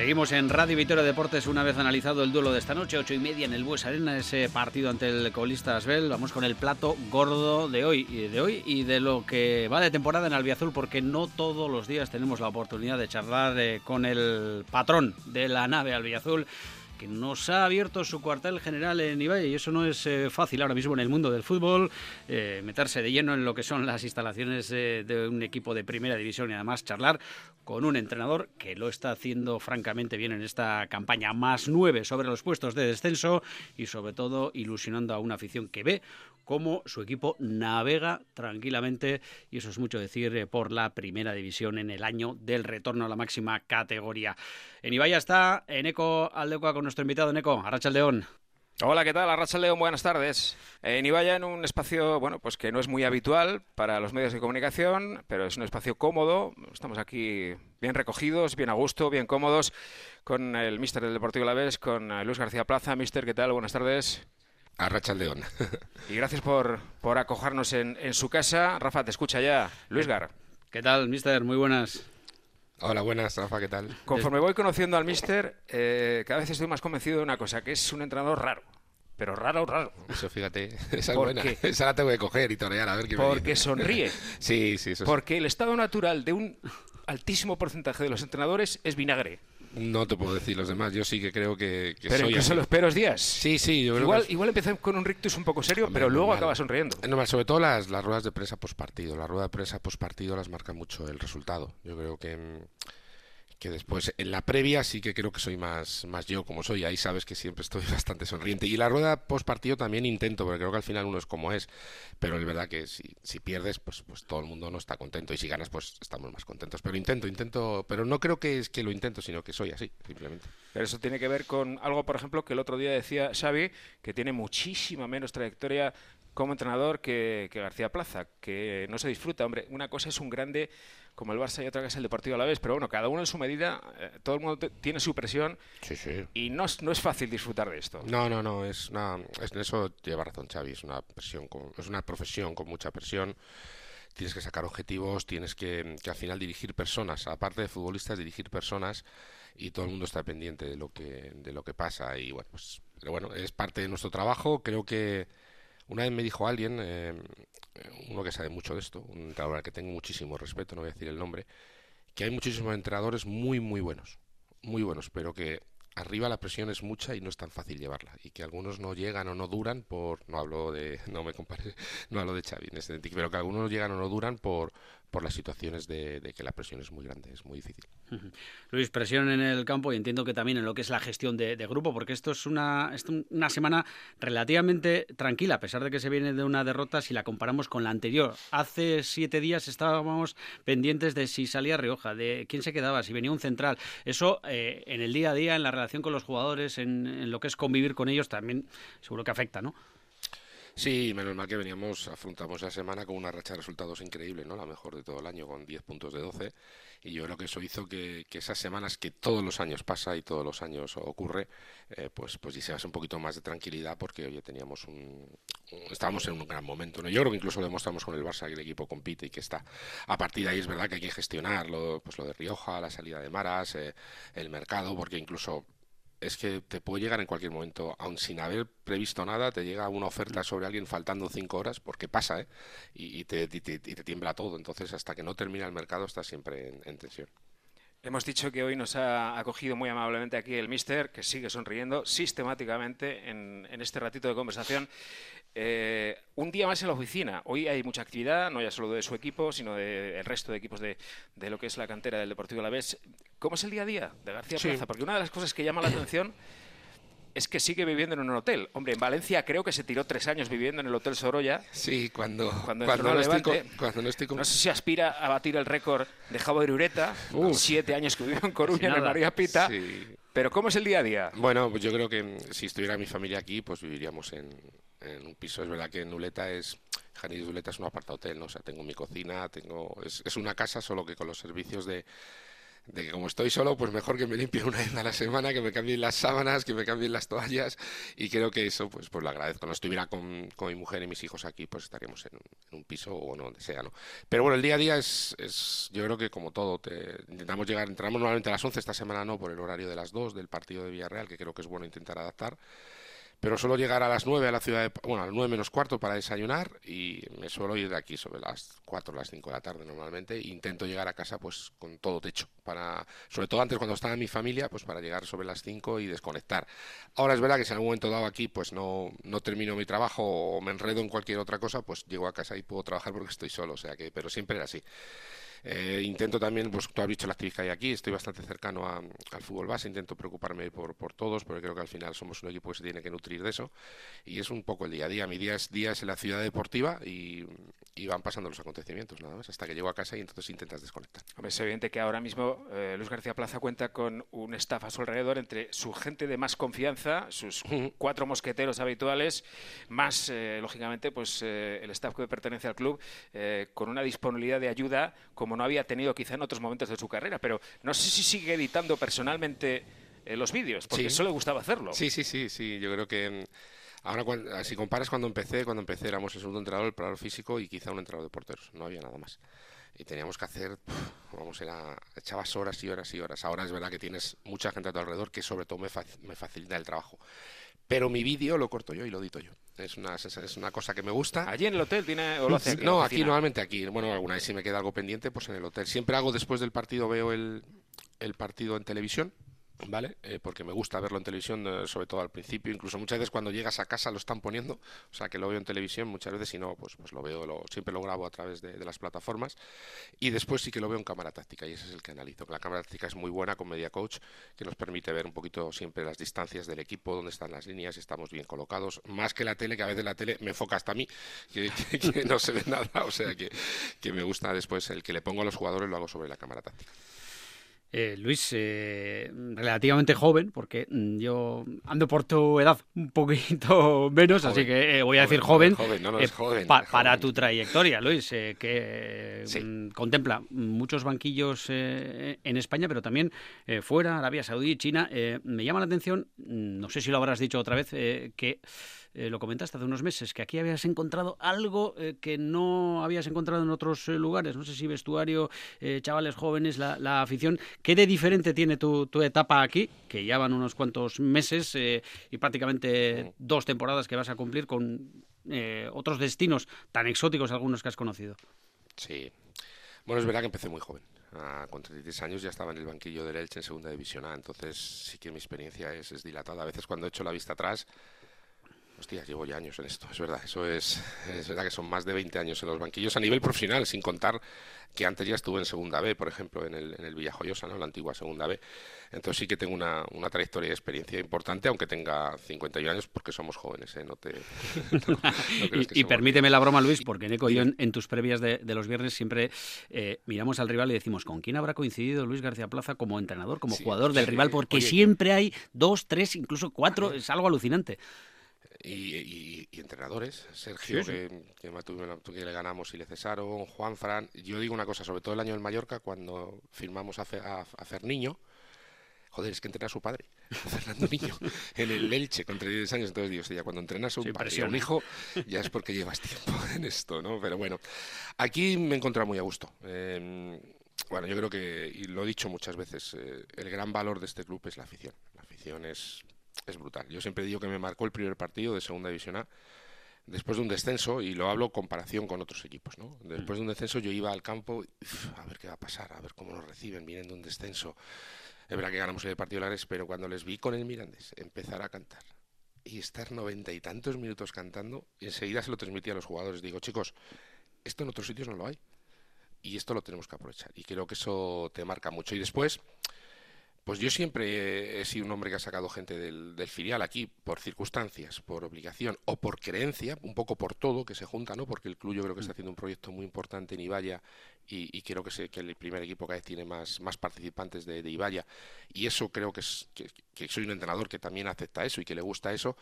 Seguimos en Radio Vitoria Deportes una vez analizado el duelo de esta noche, ocho y media en el Bues Arena, ese partido ante el colista Asbel. Vamos con el plato gordo de hoy, de hoy y de lo que va de temporada en Albiazul, porque no todos los días tenemos la oportunidad de charlar eh, con el patrón de la nave Albiazul que nos ha abierto su cuartel general en Ibai y eso no es eh, fácil ahora mismo en el mundo del fútbol, eh, meterse de lleno en lo que son las instalaciones de un equipo de primera división y además charlar con un entrenador que lo está haciendo francamente bien en esta campaña, más nueve sobre los puestos de descenso y sobre todo ilusionando a una afición que ve cómo su equipo navega tranquilamente, y eso es mucho decir, eh, por la primera división en el año del retorno a la máxima categoría. En Ibaya está Eneco Aldecoa con nuestro invitado Eneco, Arracha León. Hola, ¿qué tal? Arracha León, buenas tardes. En Ibaya, en un espacio, bueno, pues que no es muy habitual para los medios de comunicación, pero es un espacio cómodo. Estamos aquí bien recogidos, bien a gusto, bien cómodos, con el míster del Deportivo La Vez, con eh, Luis García Plaza. Míster, ¿qué tal? Buenas tardes. Arracha León. y gracias por, por acogernos en, en su casa. Rafa, te escucha ya. Luis Gar. ¿Qué tal, míster? Muy buenas. Hola, buenas, Rafa, ¿qué tal? Conforme voy conociendo al Mister, eh, cada vez estoy más convencido de una cosa, que es un entrenador raro. Pero raro, raro. Eso, fíjate, esa es buena. Esa la tengo que coger y torear, a ver qué Porque sonríe. sí, sí, eso Porque el estado natural de un altísimo porcentaje de los entrenadores es vinagre. No te puedo decir los demás, yo sí que creo que, que pero soy los peores días. Sí, sí, yo igual, que... igual empecé con un rictus un poco serio, pero luego acaba sonriendo. No, sobre todo las, las ruedas de prensa postpartido. Las ruedas de prensa postpartido las marca mucho el resultado. Yo creo que mm, que después en la previa sí que creo que soy más, más yo como soy, ahí sabes que siempre estoy bastante sonriente. Y la rueda post partido también intento, porque creo que al final uno es como es, pero es verdad que si, si pierdes, pues, pues todo el mundo no está contento, y si ganas, pues estamos más contentos. Pero intento, intento, pero no creo que es que lo intento, sino que soy así, simplemente. Pero eso tiene que ver con algo, por ejemplo, que el otro día decía Xavi, que tiene muchísima menos trayectoria como entrenador que, que García Plaza, que no se disfruta. Hombre, una cosa es un grande como el Barça y otra que es el Deportivo a la vez, pero bueno, cada uno en su medida, eh, todo el mundo tiene su presión y no es, no es fácil disfrutar de esto. No, no, no, es una, es, eso lleva razón Xavi, es una, presión es una profesión con mucha presión tienes que sacar objetivos, tienes que, que, al final dirigir personas, aparte de futbolistas, dirigir personas y todo el mundo está pendiente de lo que, de lo que pasa y bueno, pues, pero bueno, es parte de nuestro trabajo, creo que una vez me dijo alguien, eh, uno que sabe mucho de esto, un entrenador al que tengo muchísimo respeto, no voy a decir el nombre, que hay muchísimos entrenadores muy, muy buenos, muy buenos, pero que arriba la presión es mucha y no es tan fácil llevarla y que algunos no llegan o no duran por no hablo de no me compare no hablo de Xavi en este pero que algunos llegan o no duran por por las situaciones de, que la presión es muy grande, es muy difícil. Luis, presión en el campo y entiendo que también en lo que es la gestión de, grupo, porque esto es una, una semana relativamente tranquila, a pesar de que se viene de una derrota si la comparamos con la anterior. Hace siete días estábamos pendientes de si salía Rioja, de quién se quedaba, si venía un central. Eso eh, en el día a día, en la relación con los jugadores, en lo que es convivir con ellos, también seguro que afecta, ¿no? Sí, menos mal que veníamos, afrontamos la semana con una racha de resultados increíble, ¿no? La mejor de todo el año, con 10 puntos de 12. Y yo creo que eso hizo que, esas semanas que todos los años pasa y todos los años ocurre, eh, pues, pues hace un poquito más de tranquilidad porque hoy teníamos un, estábamos en un gran momento. ¿no? Yo creo que incluso lo demostramos con el Barça que el equipo compite y que está. A partir de ahí es verdad que hay que gestionarlo, pues lo de Rioja, la salida de Maras, eh, el mercado, porque incluso es que te puede llegar en cualquier momento, aun sin haber previsto nada, te llega una oferta sobre alguien faltando cinco horas, porque pasa, ¿eh? Y, te, tiembla todo. Entonces, hasta que no termina el mercado, está siempre en tensión. Hemos dicho que hoy nos ha acogido muy amablemente aquí el Mister, que sigue sonriendo sistemáticamente en, este ratito de conversación. Eh, un día más en la oficina. Hoy hay mucha actividad, no ya solo de su equipo, sino del resto de equipos de, lo que es la cantera del Deportivo Alavés. ¿Cómo es el día a día de García Plaza? Porque una de las cosas que llama la atención es que sigue viviendo en un hotel. Hombre, en Valencia creo que se tiró tres años viviendo en el Hotel Sorolla. Sí, cuando, cuando, no, estoy no, sé si aspira a batir el récord de Javo de Ureta, siete años que vivió en Coruña, en el María Pita. Pero ¿cómo es el día a día? Bueno, pues yo creo que si estuviera mi familia aquí, pues viviríamos en, un piso. Es verdad que en Uleta es... Janis Uleta es un aparta hotel, ¿no? O sea, tengo mi cocina, tengo... Es, es una casa, solo que con los servicios de de que como estoy solo, pues mejor que me limpie una vez a la semana, que me cambien las sábanas, que me cambien las toallas y creo que eso pues pues lo agradezco. No estuviera con, con mi mujer y mis hijos aquí, pues estaríamos en, un piso o no, donde sea, ¿no? Pero bueno, el día a día es, es yo creo que como todo, te, intentamos llegar, entramos normalmente a las 11, esta semana no, por el horario de las 2 del partido de Villarreal, que creo que es bueno intentar adaptar pero suelo llegar a las 9 a la ciudad de, bueno, a las 9 menos cuarto para desayunar y me suelo ir de aquí sobre las 4 o las 5 de la tarde normalmente e intento llegar a casa pues con todo techo para sobre todo antes cuando estaba mi familia pues para llegar sobre las 5 y desconectar. Ahora es verdad que si en algún momento dado aquí pues no no termino mi trabajo o me enredo en cualquier otra cosa, pues llego a casa y puedo trabajar porque estoy solo, o sea que pero siempre era así. Eh, intento también, pues tú has visto la actividad que hay aquí, estoy bastante cercano al fútbol base, intento preocuparme por, por todos, porque creo que al final somos un equipo que se tiene que nutrir de eso. Y es un poco el día a día. Mi día es, día en la ciudad deportiva y, van pasando los acontecimientos, nada más, hasta que llego a casa y entonces intentas desconectar. es evidente que ahora mismo eh, Luis García Plaza cuenta con un staff a su alrededor entre su gente de más confianza, sus cuatro mosqueteros habituales, más, eh, lógicamente, pues el staff que pertenece al club, con una disponibilidad de ayuda como no había tenido quizá en otros momentos de su carrera. Pero no sé si sigue editando personalmente eh, los vídeos, porque eso le gustaba hacerlo. Sí, sí, sí, sí. Yo creo que mm, ahora, si comparas cuando empecé, cuando empecé éramos el segundo entrenador, el preparador físico y quizá un entrenador de porteros. No había nada más. Y teníamos que hacer, vamos, era, echabas horas y horas y horas. Ahora es verdad que tienes mucha gente a tu alrededor que sobre todo me, me facilita el trabajo. Pero mi vídeo lo corto yo y lo edito yo. Es una, es una cosa que me gusta. ¿Allí en el hotel tiene o lo hace aquí, No, aquí normalmente aquí. Bueno, alguna vez si me queda algo pendiente, pues en el hotel. Siempre hago después del partido, veo el, el partido en televisión ¿vale? Eh, porque me gusta verlo en televisión, eh, sobre todo al principio, incluso muchas veces cuando llegas a casa lo están poniendo, o sea que lo veo en televisión muchas veces y no, pues, pues lo veo, lo, siempre lo grabo a través de, las plataformas. Y después sí que lo veo en cámara táctica y ese es el que analizo, la cámara táctica es muy buena con Media Coach, que nos permite ver un poquito siempre las distancias del equipo, dónde están las líneas, si estamos bien colocados, más que la tele, que a veces la tele me enfoca hasta a mí, que, que no se ve nada, o sea que, que me gusta después el que le pongo a los jugadores lo hago sobre la cámara táctica. Eh, Luis, eh, relativamente joven, porque mm, yo ando por tu edad un poquito menos, así que eh, voy a decir joven, para tu trayectoria, Luis, que mm, contempla muchos banquillos en España, pero también fuera, Arabia Saudí, China. me llama la atención, mm, no sé si lo habrás dicho otra vez, que eh, lo comentaste hace unos meses, que aquí habías encontrado algo eh, que no habías encontrado en otros eh, lugares. No sé si vestuario, chavales jóvenes, la, afición. ¿Qué de diferente tiene tu, etapa aquí, que ya van unos cuantos meses y prácticamente dos temporadas que vas a cumplir con otros destinos tan exóticos algunos que has conocido? Sí. Bueno, es verdad que empecé muy joven. Ah, con 33 años ya estaba en el banquillo del Elche en segunda división A, entonces sí que mi experiencia es, es dilatada. A veces cuando he hecho la vista atrás Hostia, llevo ya años en esto, es verdad. Eso es, es verdad que son más de 20 años en los banquillos a nivel profesional, sin contar que antes ya estuve en Segunda B, por ejemplo, en el, en el Villajoyosa, ¿no? la antigua Segunda B. Entonces sí que tengo una, una trayectoria de experiencia importante, aunque tenga 51 años, porque somos jóvenes, ¿eh? No te, y, permíteme la broma, Luis, porque Neco, yo en, tus previas de, los viernes siempre eh, miramos al rival y decimos, ¿con quién habrá coincidido Luis García Plaza como entrenador, como jugador del rival? Porque siempre hay dos, tres, incluso cuatro, es algo alucinante y, entrenadores. Sergio, Que, que, le ganamos y le cesaron, Juan Fran. Yo digo una cosa, sobre todo el año del Mallorca, cuando firmamos a, a, a Ferniño, joder, es que entrena a su padre, Fernando Niño, en el Elche con 10 años. Entonces digo, ya cuando entrenas a un padre y a un hijo, ya es porque llevas tiempo en esto, ¿no? Pero bueno, aquí me he encontrado muy a gusto. Em, bueno, yo creo que, y lo he dicho muchas veces, eh, el gran valor de este club es la afición. La afición es es brutal. Yo siempre digo que me marcó el primer partido de Segunda División A después de un descenso, y lo hablo comparación con otros equipos, ¿no? Después de un descenso yo iba al campo, a ver qué va a pasar, a ver cómo nos reciben, vienen de un descenso. Es verdad que ganamos el partido de Lares, pero cuando les vi con el Mirandés empezar a cantar y estar noventa y tantos minutos cantando, enseguida se lo transmití a los jugadores. Digo, chicos, esto en otros sitios no lo hay. Y esto lo tenemos que aprovechar. Y creo que eso te marca mucho. Y después, Pues yo siempre he sido un hombre que ha sacado gente del, filial aquí por circunstancias, por obligación o por creencia, un poco por todo que se junta, ¿no? Porque el club yo creo que está haciendo un proyecto muy importante en Ibaya y, creo que, que el primer equipo cada vez tiene más, más participantes de, de Ibaya y eso creo que, es, que, soy un entrenador que también acepta eso y que le gusta eso,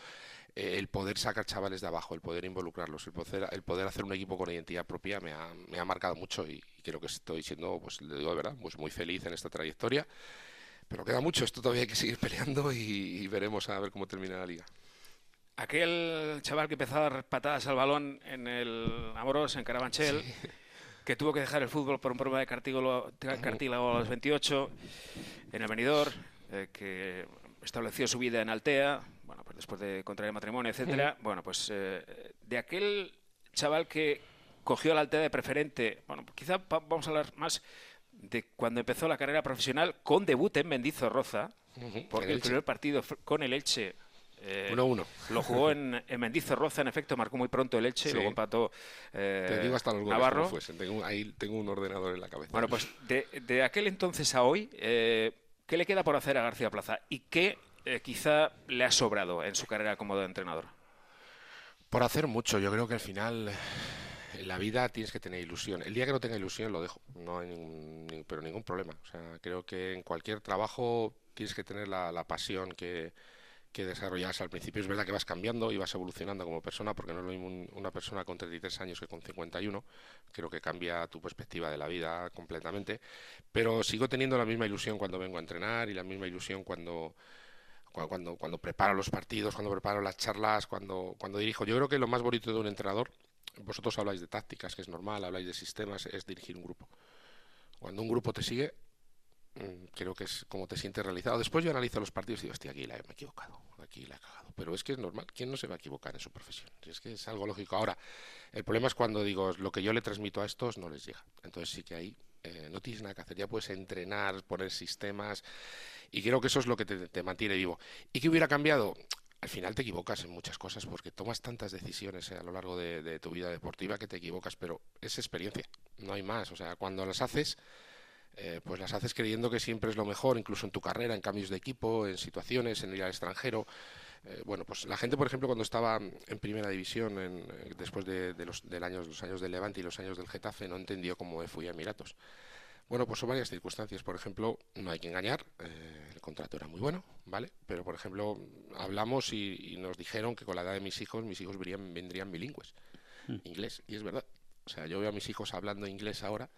eh, el poder sacar chavales de abajo, el poder involucrarlos, el poder, el poder hacer un equipo con identidad propia me ha, me ha marcado mucho y, creo que estoy siendo, pues le digo de verdad, pues muy feliz en esta trayectoria. Pero queda mucho, esto todavía hay que seguir peleando y, veremos a ver cómo termina la liga. Aquel chaval que empezó a dar patadas al balón en el Amoros, en Carabanchel, que tuvo que dejar el fútbol por un problema de cartílago, cartílago a los 28 en el venidor, eh, que estableció su vida en Altea, bueno, pues después de contraer matrimonio, etcétera. Bueno, pues eh, de aquel chaval que cogió la Altea de preferente, bueno, quizá vamos a hablar más de cuando empezó la carrera profesional con debut en Mendizorroza, porque el, primer partido con el Elche 1-1. Eh, lo jugó en, en Mendizorroza, en efecto, marcó muy pronto el Elche, luego empató eh, Te digo hasta los Navarro. Tengo, ahí tengo un ordenador en la cabeza. Bueno, pues de, de aquel entonces a hoy, eh, ¿qué le queda por hacer a García Plaza? ¿Y qué eh, quizá le ha sobrado en su carrera como entrenador? Por hacer mucho, yo creo que al final en la vida tienes que tener ilusión. El día que no tenga ilusión lo dejo, no hay ningún, pero ningún problema. O sea, creo que en cualquier trabajo tienes que tener la, pasión que, que desarrollas al principio. Es verdad que vas cambiando y vas evolucionando como persona, porque no es lo mismo una persona con 33 años que con 51. Creo que cambia tu perspectiva de la vida completamente. Pero sigo teniendo la misma ilusión cuando vengo a entrenar y la misma ilusión cuando cuando, cuando preparo los partidos, cuando preparo las charlas, cuando, cuando dirijo. Yo creo que lo más bonito de un entrenador vosotros habláis de tácticas, que es normal, habláis de sistemas, es dirigir un grupo. Cuando un grupo te sigue, mm, creo que es como te sientes realizado. Después yo analizo los partidos y digo, hostia, aquí la he equivocado, aquí la he cagado. Pero es que es normal, ¿quién no se va a equivocar en su profesión? Es que es algo lógico. Ahora, el problema es cuando digo, lo que yo le transmito a estos no les llega. Entonces sí que ahí eh, no tienes nada que hacer, ya puedes entrenar, poner sistemas, y creo que eso es lo que te mantiene vivo. ¿Y qué hubiera cambiado? Al final te equivocas en muchas cosas porque tomas tantas decisiones eh, a lo largo de, tu vida deportiva que te equivocas, pero es experiencia, no hay más. O sea, cuando las haces, eh, pues las haces creyendo que siempre es lo mejor, incluso en tu carrera, en cambios de equipo, en situaciones, en ir al extranjero. Eh, bueno, pues la gente, por ejemplo, cuando estaba en primera división, en, después de, los, del años, los años del Levante y los años del Getafe, no entendió cómo fui a Emiratos. Bueno, pues son varias circunstancias. Por ejemplo, no hay que engañar, eh, el contrato era muy bueno, ¿vale? Pero, por ejemplo, hablamos y, nos dijeron que con la edad de mis hijos, mis hijos vendrían, vendrían bilingües, mm. inglés, y es verdad. O sea, yo veo a mis hijos hablando inglés ahora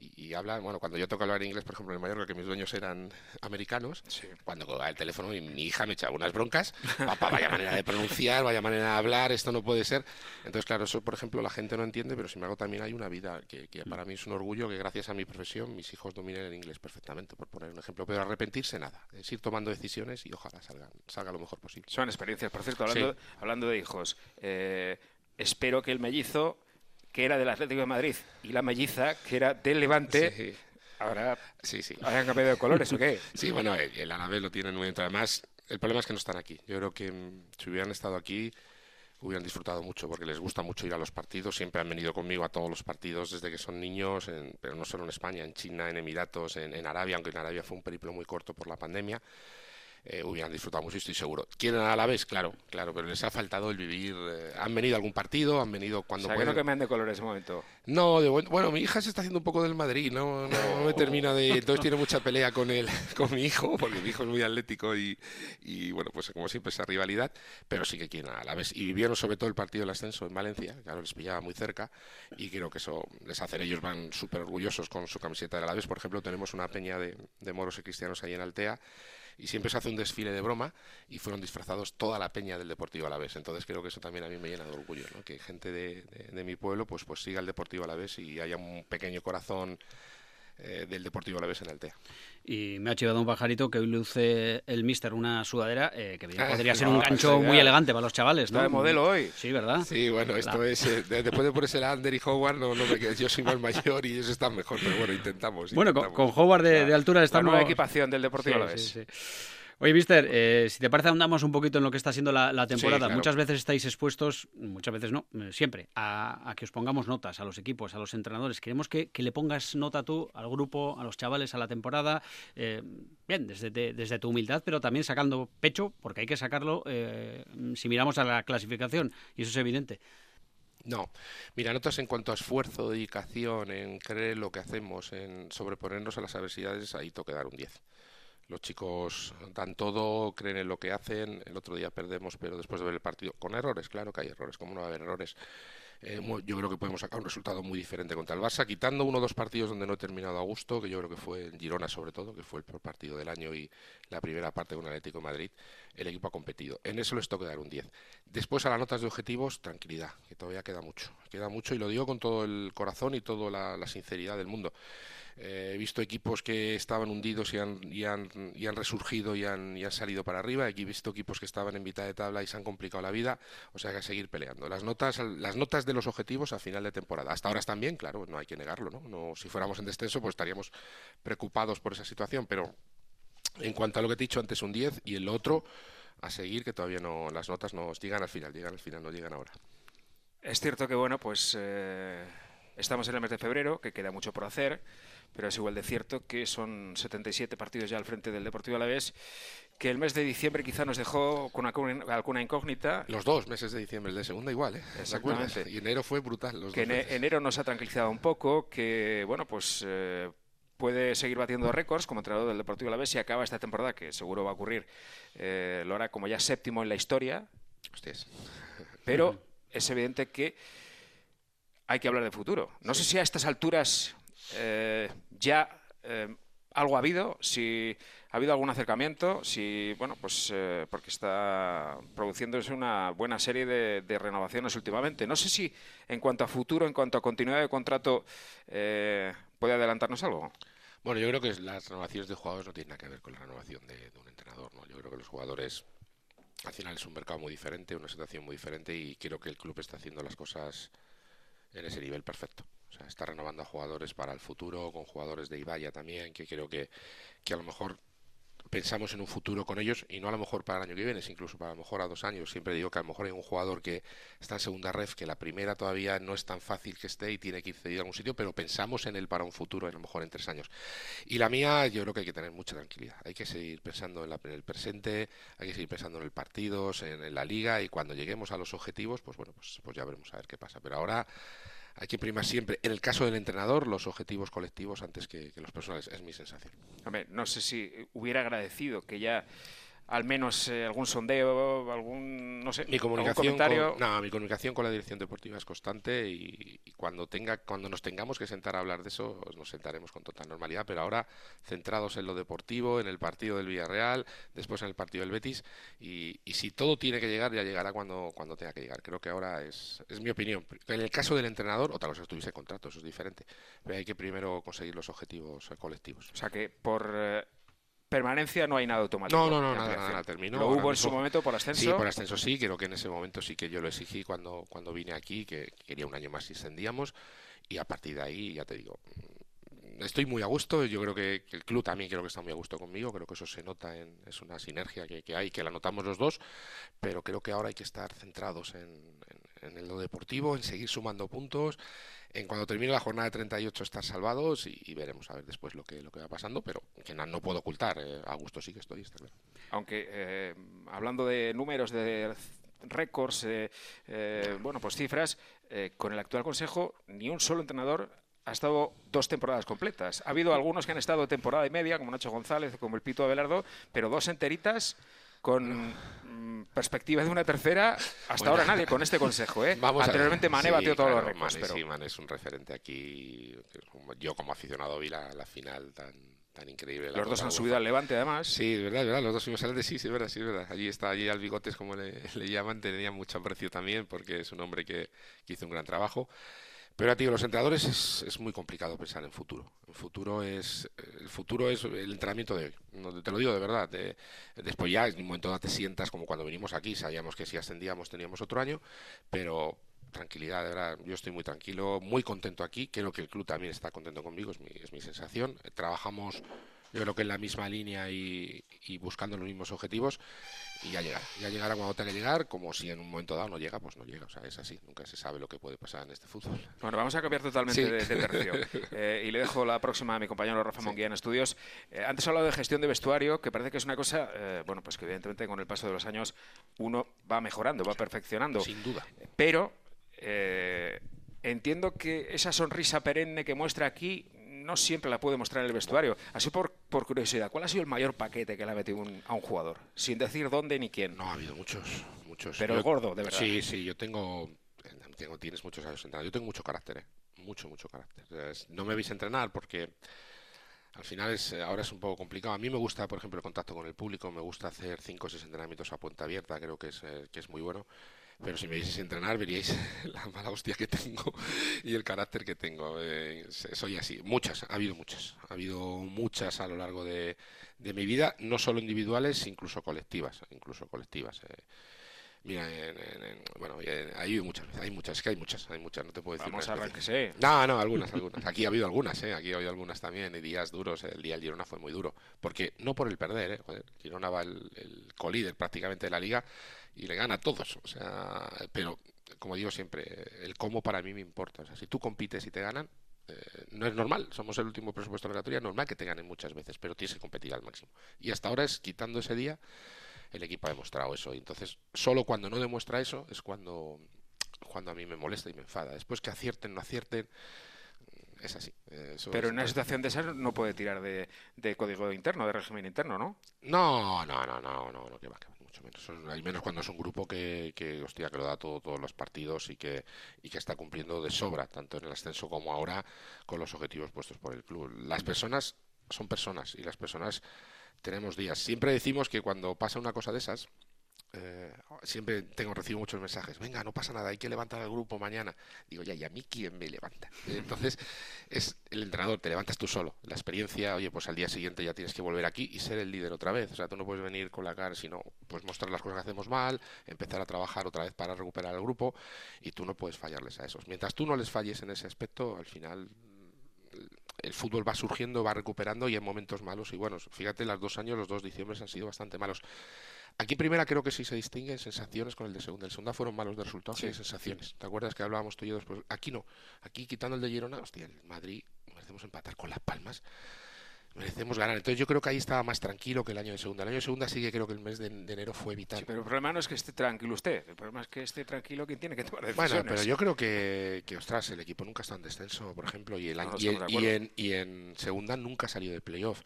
y, hablan, bueno, cuando yo toco hablar inglés, por ejemplo, en Mallorca, que mis dueños eran americanos, cuando colgaba el teléfono mi, mi, hija me echaba unas broncas, papá, vaya manera de pronunciar, vaya manera de hablar, esto no puede ser. Entonces, claro, eso, por ejemplo, la gente no entiende, pero sin embargo también hay una vida que, para mí es un orgullo que gracias a mi profesión mis hijos dominen el inglés perfectamente, por poner un ejemplo. Pero arrepentirse nada, es ir tomando decisiones y ojalá salgan, salga lo mejor posible. Son experiencias, por cierto, hablando, hablando de hijos. Eh, espero que el mellizo que era del Atlético de Madrid, y la melliza, que era del Levante. Ahora, sí, sí. ¿hayan cambiado de colores o qué? Sí, bueno, el, Alavés lo tiene muy dentro. Además, el problema es que no están aquí. Yo creo que mm, si hubieran estado aquí, hubieran disfrutado mucho, porque les gusta mucho ir a los partidos. Siempre han venido conmigo a todos los partidos desde que son niños, pero no solo en España, en China, en Emiratos, en, en Arabia, aunque en Arabia fue un periplo muy corto por la pandemia eh, hubieran disfrutado mucho, estoy seguro. ¿Quieren a la vez? Claro, claro, pero les ha faltado el vivir. Eh, han venido a algún partido, han venido cuando o sea, pueden. no de color en ese momento. No, bueno, mi hija se está haciendo un poco del Madrid, no, no, me termina de. Entonces tiene mucha pelea con él, con mi hijo, porque mi hijo es muy atlético y, y bueno, pues como siempre esa rivalidad, pero sí que quieren a la vez. Y vivieron sobre todo el partido del ascenso en Valencia, claro, les pillaba muy cerca y creo que eso les hace. Ellos van súper orgullosos con su camiseta de la vez. Por ejemplo, tenemos una peña de, de moros y cristianos ahí en Altea y siempre se hace un desfile de broma y fueron disfrazados toda la peña del Deportivo Alavés. Entonces creo que eso también a mí me llena de orgullo, ¿no? que gente de, de, mi pueblo pues, pues siga el Deportivo Alavés y haya un pequeño corazón eh, del Deportivo Alavés en el TEA. Y me ha chivado un pajarito que hoy luce el Mister una sudadera eh, que podría ser un gancho muy elegante para los chavales. ¿no? de modelo hoy. Sí, ¿verdad? Sí, bueno, esto es. Eh, después de ponerse el Ander y Howard, no, no me yo soy más mayor y ellos están mejor, pero bueno, intentamos. Bueno, con, Howard de, altura estamos. La nueva equipación del Deportivo Alavés. Sí, Oye, Mister, eh, si te parece, andamos un poquito en lo que está siendo la, temporada. Muchas veces estáis expuestos, muchas veces no, eh, siempre, a, que os pongamos notas a los equipos, a los entrenadores. Queremos que, le pongas nota tú al grupo, a los chavales, a la temporada. Eh, bien, desde, desde tu humildad, pero también sacando pecho, porque hay que sacarlo si miramos a la clasificación, y eso es evidente. No, mira, notas en cuanto a esfuerzo, dedicación, en creer lo que hacemos, en sobreponernos a las adversidades, ahí toca dar un 10. Los chicos dan todo, creen en lo que hacen. El otro día perdemos, pero después de ver el partido, con errores, claro que hay errores, ¿cómo no va a haber errores? Eh, yo creo que podemos sacar un resultado muy diferente contra el Barça, quitando uno o dos partidos donde no he terminado a gusto, que yo creo que fue en Girona sobre todo, que fue el peor partido del año y la primera parte con Atlético de Madrid, el equipo ha competido. En eso les toca dar un 10. Después a las notas de objetivos, tranquilidad, que todavía queda mucho. Queda mucho y lo digo con todo el corazón y toda la sinceridad del mundo. Eh, he visto equipos que estaban hundidos y han, y han, y han resurgido y han, y han, salido para arriba. He visto equipos que estaban en mitad de tabla y se han complicado la vida. O sea que que seguir peleando. Las notas, las notas de los objetivos a final de temporada. Hasta ahora están bien, claro, no hay que negarlo. ¿no? no si fuéramos en descenso, pues estaríamos preocupados por esa situación. Pero en cuanto a lo que te he dicho antes, un 10 y el otro a seguir, que todavía no las notas nos llegan al final, llegan al final, no llegan ahora. Es cierto que, bueno, pues eh, estamos en el mes de febrero, que queda mucho por hacer pero es igual de cierto que son 77 partidos ya al frente del Deportivo Alavés, que el mes de diciembre quizá nos dejó con alguna incógnita. Los dos meses de diciembre, el de segunda igual, ¿eh? Exactamente. Y enero fue brutal. Los que enero nos ha tranquilizado un poco, que bueno, pues eh, puede seguir batiendo récords como entrenador del Deportivo Alavés y acaba esta temporada, que seguro va a ocurrir, eh, lo hará como ya séptimo en la historia. Hostias. Pero es evidente que hay que hablar de futuro. No sé si a estas alturas eh, ya eh, algo ha habido, si ha habido algún acercamiento, si, bueno, pues eh, porque está produciéndose una buena serie de, renovaciones últimamente. No sé si en cuanto a futuro, en cuanto a continuidad de contrato, puede adelantarnos algo. Bueno, yo creo que las renovaciones de jugadores no tienen nada que ver con la renovación de, un entrenador. ¿no? Yo creo que los jugadores, al final es un mercado muy diferente, una situación muy diferente y creo que el club está haciendo las cosas en ese nivel perfecto. O sea, está renovando a jugadores para el futuro, con jugadores de Ibaya también, que creo que, que a lo mejor pensamos en un futuro con ellos y no a lo mejor para el año que viene, incluso para a lo mejor a dos años. Siempre digo que a lo mejor hay un jugador que está en segunda ref, que la primera todavía no es tan fácil que esté y tiene que ir cedido a algún sitio, pero pensamos en él para un futuro, a lo mejor en tres años. Y la mía, yo creo que hay que tener mucha tranquilidad. Hay que seguir pensando en, el presente, hay que seguir pensando en el partido, en, en, la liga y cuando lleguemos a los objetivos, pues bueno, pues, pues ya veremos a ver qué pasa. Pero ahora hay que primar siempre, en el caso del entrenador, los objetivos colectivos antes que, los personales. Es mi sensación. no sé si hubiera agradecido que ya al menos eh, algún sondeo, algún, no sé, mi comunicación comentario. Con, mi comunicación con la dirección deportiva es constante y, cuando tenga, cuando nos tengamos que sentar a hablar de eso, nos sentaremos con total normalidad. Pero ahora centrados en lo deportivo, en el partido del Villarreal, después en el partido del Betis y, si todo tiene que llegar, ya llegará cuando, cuando tenga que llegar. Creo que ahora es, es mi opinión. En el caso del entrenador, otra cosa estuviese contrato, eso es diferente. Pero hay que primero conseguir los objetivos colectivos. O sea que por eh, permanencia no hay nada automático. No, no, no, nada, nada, terminó. Lo hubo en su momento por ascenso. Sí, por ascenso sí, creo que en ese momento sí que yo lo exigí cuando, cuando vine aquí, que quería un año más si ascendíamos, y a partir de ahí, ya te digo, mm, estoy muy a gusto, yo creo que, el club también creo que está muy a gusto conmigo, creo que eso se nota, en, es una sinergia que, que hay, que la notamos los dos, pero creo que ahora hay que estar centrados en, en, en lo deportivo, en seguir sumando puntos, en cuando termine la jornada de 38 estar salvados y, veremos a ver después lo que, lo que va pasando, pero que no, puedo ocultar, eh, a gusto sí que estoy, está claro. Aunque eh, hablando de números, de récords, eh, bueno, pues cifras, con el actual consejo ni un solo entrenador ha estado dos temporadas completas. Ha habido algunos que han estado temporada y media, como Nacho González, como el Pito Abelardo, pero dos enteritas con perspectiva de una tercera, hasta ahora nadie con este consejo. ¿eh? Anteriormente Mané batió todos los récords. pero... Sí, Mané es un referente aquí. Yo como aficionado vi la, final tan, tan increíble. Los dos han subido al Levante, además. Sí, es verdad, verdad. Los dos subimos al Levante, sí, sí, es verdad, sí, es verdad. Allí está, allí al Bigotes, como le, le llaman, tenía mucho aprecio también, porque es un hombre que, que hizo un gran trabajo. Pero tío, los entrenadores es, es, muy complicado pensar en futuro. El futuro es el futuro es el entrenamiento de hoy. te lo digo de verdad. después ya en un momento dado te sientas como cuando vinimos aquí, sabíamos que si ascendíamos teníamos otro año, pero tranquilidad, de verdad. Yo estoy muy tranquilo, muy contento aquí. Creo que el club también está contento conmigo, es mi, es mi sensación. Trabajamos yo creo que en la misma línea y, y buscando los mismos objetivos y ya llegará, ya llegará cuando tenga que llegar, como si en un momento dado no llega, pues no llega, o sea, es así, nunca se sabe lo que puede pasar en este fútbol. Bueno, vamos a cambiar totalmente de, tercio eh, y le dejo la próxima a mi compañero Rafa Monguía en estudios. Eh, antes he hablado de gestión de vestuario, que parece que es una cosa, eh, bueno, pues que evidentemente con el paso de los años uno va mejorando, va perfeccionando. Sin duda. Pero entiendo que esa sonrisa perenne que muestra aquí no siempre la puede mostrar en el vestuario. Así por, por curiosidad, ¿cuál ha sido el mayor paquete que le ha metido a un jugador? Sin decir dónde ni quién. No, ha habido muchos, muchos. Pero el gordo, de verdad. Sí, sí, yo tengo, tengo tienes muchos años entrenando. Yo tengo mucho carácter, ¿eh? Mucho, mucho carácter. No me veis entrenar porque al final es, ahora es un poco complicado. A mí me gusta, por ejemplo, el contacto con el público, me gusta hacer cinco o seis entrenamientos a puerta abierta, creo que es, eh, que es muy bueno pero si me vieseis entrenar veríais la mala hostia que tengo y el carácter que tengo. Eh, soy así. Muchas, ha habido muchas. Ha habido muchas a lo largo de, mi vida, no solo individuales, incluso colectivas. Incluso colectivas. Eh. Mira, bueno, hay muchas, hay muchas, es que hay muchas, hay muchas, no te puedo decir. Vamos a sé. No, no, algunas, algunas. Aquí ha habido algunas, ¿eh? Aquí ha habido algunas también, y días duros. El día del Girona fue muy duro, porque no por el perder, ¿eh? Joder, Girona va el, el colíder prácticamente de la liga y le gana a todos. O sea, pero como digo siempre, el cómo para mí me importa. O sea, si tú compites y te ganan, eh, no es normal. Somos el último presupuesto de la es normal que te ganen muchas veces, pero tienes que competir al máximo. Y hasta ahora es quitando ese día, el equipo ha demostrado eso. Y entonces, solo cuando no demuestra eso es cuando, cuando a mí me molesta y me enfada. Después que acierten, no acierten es así. Pero en una situación de esa no puede tirar de, código interno, de régimen interno, ¿no? No, no, no, no, no, no que va, mucho menos. Hay menos cuando es un grupo que, que, que lo da todo, todos los partidos y que, y que está cumpliendo de sobra, tanto en el ascenso como ahora, con los objetivos puestos por el club. Las personas son personas y las personas tenemos días. Siempre decimos que cuando pasa una cosa de esas, eh, siempre tengo recibo muchos mensajes. Venga no pasa nada hay que levantar al grupo mañana. Digo ya y a mí quién me levanta entonces es el entrenador te levantas tú solo. La experiencia oye pues al día siguiente ya tienes que volver aquí y ser el líder otra vez. O sea tú no puedes venir con la cara sino pues mostrar las cosas que hacemos mal empezar a trabajar otra vez para recuperar al grupo y tú no puedes fallarles a esos. Mientras tú no les falles en ese aspecto al final el fútbol va surgiendo, va recuperando y en momentos malos y buenos. Fíjate, los dos años, los dos diciembres han sido bastante malos. Aquí primera creo que sí se distinguen sensaciones con el de segunda. El segunda fueron malos de resultados y sensaciones. ¿Te acuerdas que hablábamos tú y yo después? Aquí no. Aquí quitando el de Girona, hostia, el Madrid merecemos empatar con Las Palmas. Merecemos ganar. Entonces yo creo que ahí estaba más tranquilo que el año de segunda. El año de segunda sí que creo que el mes de, enero fue vital. pero el problema no es que esté tranquilo usted. El problema es que esté tranquilo quien tiene que tomar decisiones. Bueno, pero yo creo que, que ostras, el equipo nunca está en descenso, por ejemplo, y, el, y, en, y en segunda nunca ha salido de playoff.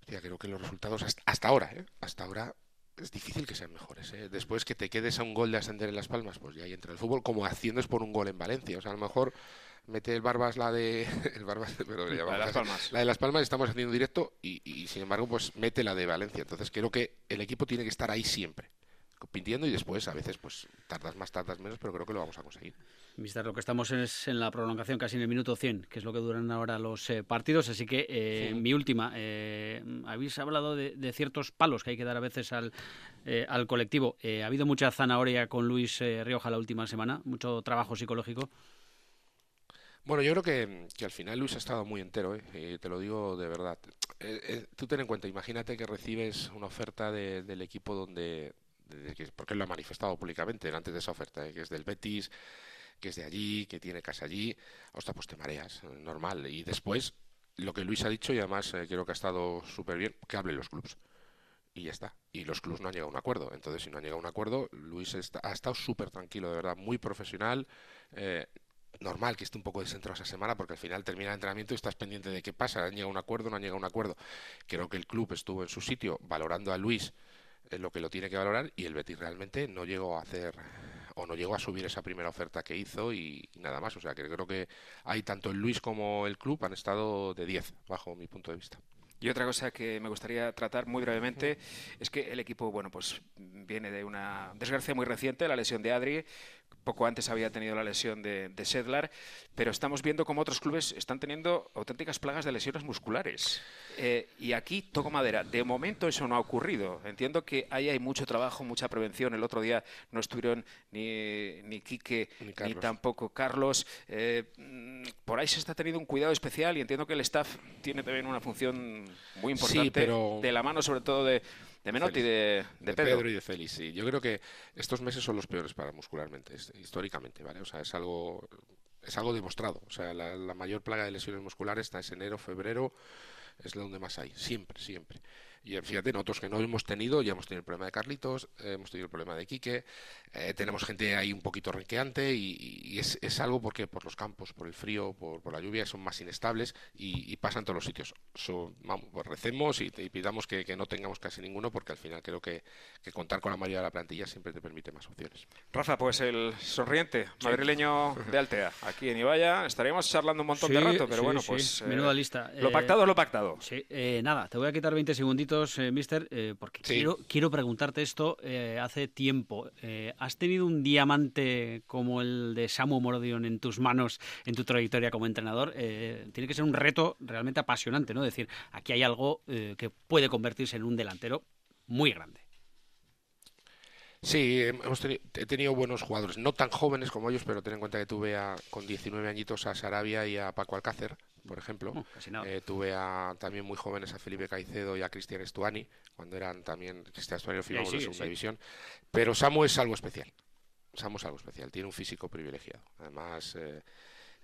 Hostia, creo que los resultados hasta, hasta ahora, ¿eh? hasta ahora es difícil que sean mejores. ¿eh? Después que te quedes a un gol de ascender en Las Palmas, pues ya ahí entra el fútbol, como haciendo es por un gol en Valencia. O sea, a lo mejor mete el Barbas la de el Barbas, pero la, de Las Palmas. la de Las Palmas estamos haciendo directo y, y, sin embargo pues mete la de Valencia. Entonces creo que el equipo tiene que estar ahí siempre compitiendo y después a veces pues tardas más, tardas menos, pero creo que lo vamos a conseguir. Mister, lo que estamos es en la prolongación casi en el minuto 100, que es lo que duran ahora los eh, partidos, así que eh, mi última, eh, habéis hablado de, ciertos palos que hay que dar a veces al, al colectivo. ha habido mucha zanahoria con Luis Rioja la última semana, mucho trabajo psicológico. Bueno, yo creo que, que, al final Luis ha estado muy entero, y te lo digo de verdad. tú ten en cuenta, imagínate que recibes una oferta del equipo donde, porque él lo ha manifestado públicamente antes de esa oferta, que es del Betis, que es de allí, que tiene casa allí, ostras, pues te mareas, normal. Y después, lo que Luis ha dicho, y además eh, creo que ha estado súper bien, que hablen los clubs. Y ya está. Y los clubs no han llegado a un acuerdo. Entonces, si no han llegado a un acuerdo, Luis ha estado súper tranquilo, de verdad, muy profesional. Eh, normal que esté un poco descentrado esa semana porque al final termina el entrenamiento y estás pendiente de qué pasa, han llegado a un acuerdo, no han llegado a un acuerdo. Creo que el club estuvo en su sitio valorando a Luis es lo que lo tiene que valorar y el Betis realmente no llegó a hacer o no llegó a subir esa primera oferta que hizo y, nada más. O sea que creo que hay tanto el Luis como el club han estado de 10 bajo mi punto de vista. Y otra cosa que me gustaría tratar muy brevemente es que el equipo, bueno, pues viene de una desgracia muy reciente, la lesión de Adri, poco antes había tenido la lesión de, Sedlar, pero estamos viendo cómo otros clubes están teniendo auténticas plagas de lesiones musculares. Eh, y aquí toco madera. De momento eso no ha ocurrido. Entiendo que ahí hay mucho trabajo, mucha prevención. El otro día no estuvieron ni, ni Quique ni, tampoco Carlos. Eh, por ahí se está teniendo un cuidado especial y entiendo que el staff tiene también una función muy importante de la mano sobre todo de, de Menotti y de, Pedro. y de Félix, sí. Yo creo que estos meses son los peores para muscularmente, históricamente, ¿vale? O sea, es algo es algo demostrado. O sea, la, la mayor plaga de lesiones musculares está en enero, febrero, es la donde más hay, siempre, siempre. Y fíjate, nosotros que no hemos tenido, ya hemos tenido el problema de Carlitos, eh, hemos tenido el problema de Quique, eh, tenemos gente ahí un poquito renqueante y, es, algo porque por los campos, por el frío, por, la lluvia, son más inestables y, pasan en todos los sitios. vamos, pues recemos y, pidamos que, no tengamos casi ninguno porque al final creo que, contar con la mayoría de la plantilla siempre te permite más opciones. Rafa, pues el sonriente madrileño de Altea, aquí en Ibaya, estaríamos charlando un montón de rato, pero bueno, pues... Menuda eh, lista. Lo pactado es lo pactado. Sí, nada, te voy a quitar 20 segunditos eh, mister, eh, porque quiero, quiero preguntarte esto eh, hace tiempo. ¿Has tenido un diamante como el de Samu Mordion en tus manos en tu trayectoria como entrenador? tiene que ser un reto realmente apasionante, ¿no? decir, aquí hay algo que puede convertirse en un delantero muy grande. Sí, hemos he tenido buenos jugadores, no tan jóvenes como ellos, pero ten en cuenta que tuve a, con 19 añitos a Sarabia y a Paco Alcácer, por ejemplo. Eh, tuve a, también muy jóvenes a Felipe Caicedo y a Cristian Estuani, cuando eran también Cristian Estuani lo firmamos de segunda división. Pero Samu es algo especial. Samu es algo especial, tiene un físico privilegiado. Además, eh,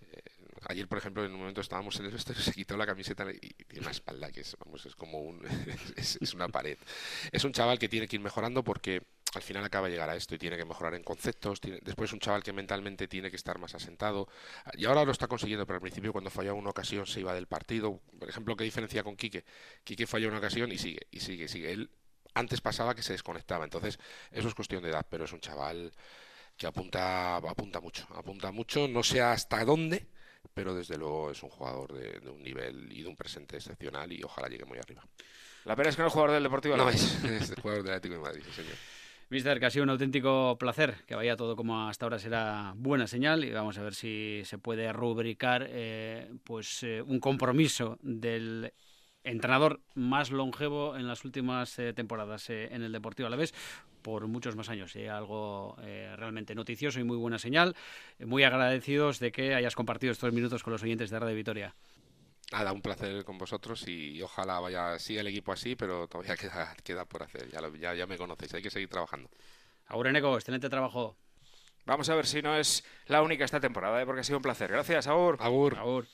eh, ayer, por ejemplo, en un momento estábamos en el vestuario, se quitó la camiseta y tiene una espalda que es, vamos, es como un, es una pared. Es un chaval que tiene que ir mejorando porque al final acaba de llegar a esto y tiene que mejorar en conceptos. Tiene, después un chaval que mentalmente tiene que estar más asentado. Y ahora lo está consiguiendo, pero al principio cuando fallaba una ocasión se iba del partido. Por ejemplo, ¿qué diferencia con Quique? Quique falló una ocasión y sigue, y sigue, y sigue. Él antes pasaba que se desconectaba. Entonces, eso es cuestión de edad, pero es un chaval que apunta, apunta mucho. Apunta mucho, no sé hasta dónde, pero desde luego es un jugador de, un nivel y de un presente excepcional y ojalá llegue muy arriba. La pena es que no es jugador del Deportivo. No, es, es jugador del Atlético de Madrid, señor. Mister, que ha sido un auténtico placer, que vaya todo como hasta ahora será buena señal y vamos a ver si se puede rubricar eh, pues eh, un compromiso del entrenador más longevo en las últimas eh, temporadas en el Deportivo Alavés por muchos más años. algo realmente noticioso y muy buena señal. muy agradecidos de que hayas compartido estos minutos con los oyentes de Radio Vitoria. Nada, un placer con vosotros y ojalá vaya así el equipo así, pero todavía queda, queda por hacer. Ya, ya, ya me conocéis, hay que seguir trabajando. Aureneco, excelente trabajo. Vamos a ver si no es la única esta temporada, ¿eh? porque ha sido un placer. Gracias, Aur. Agur. Agur.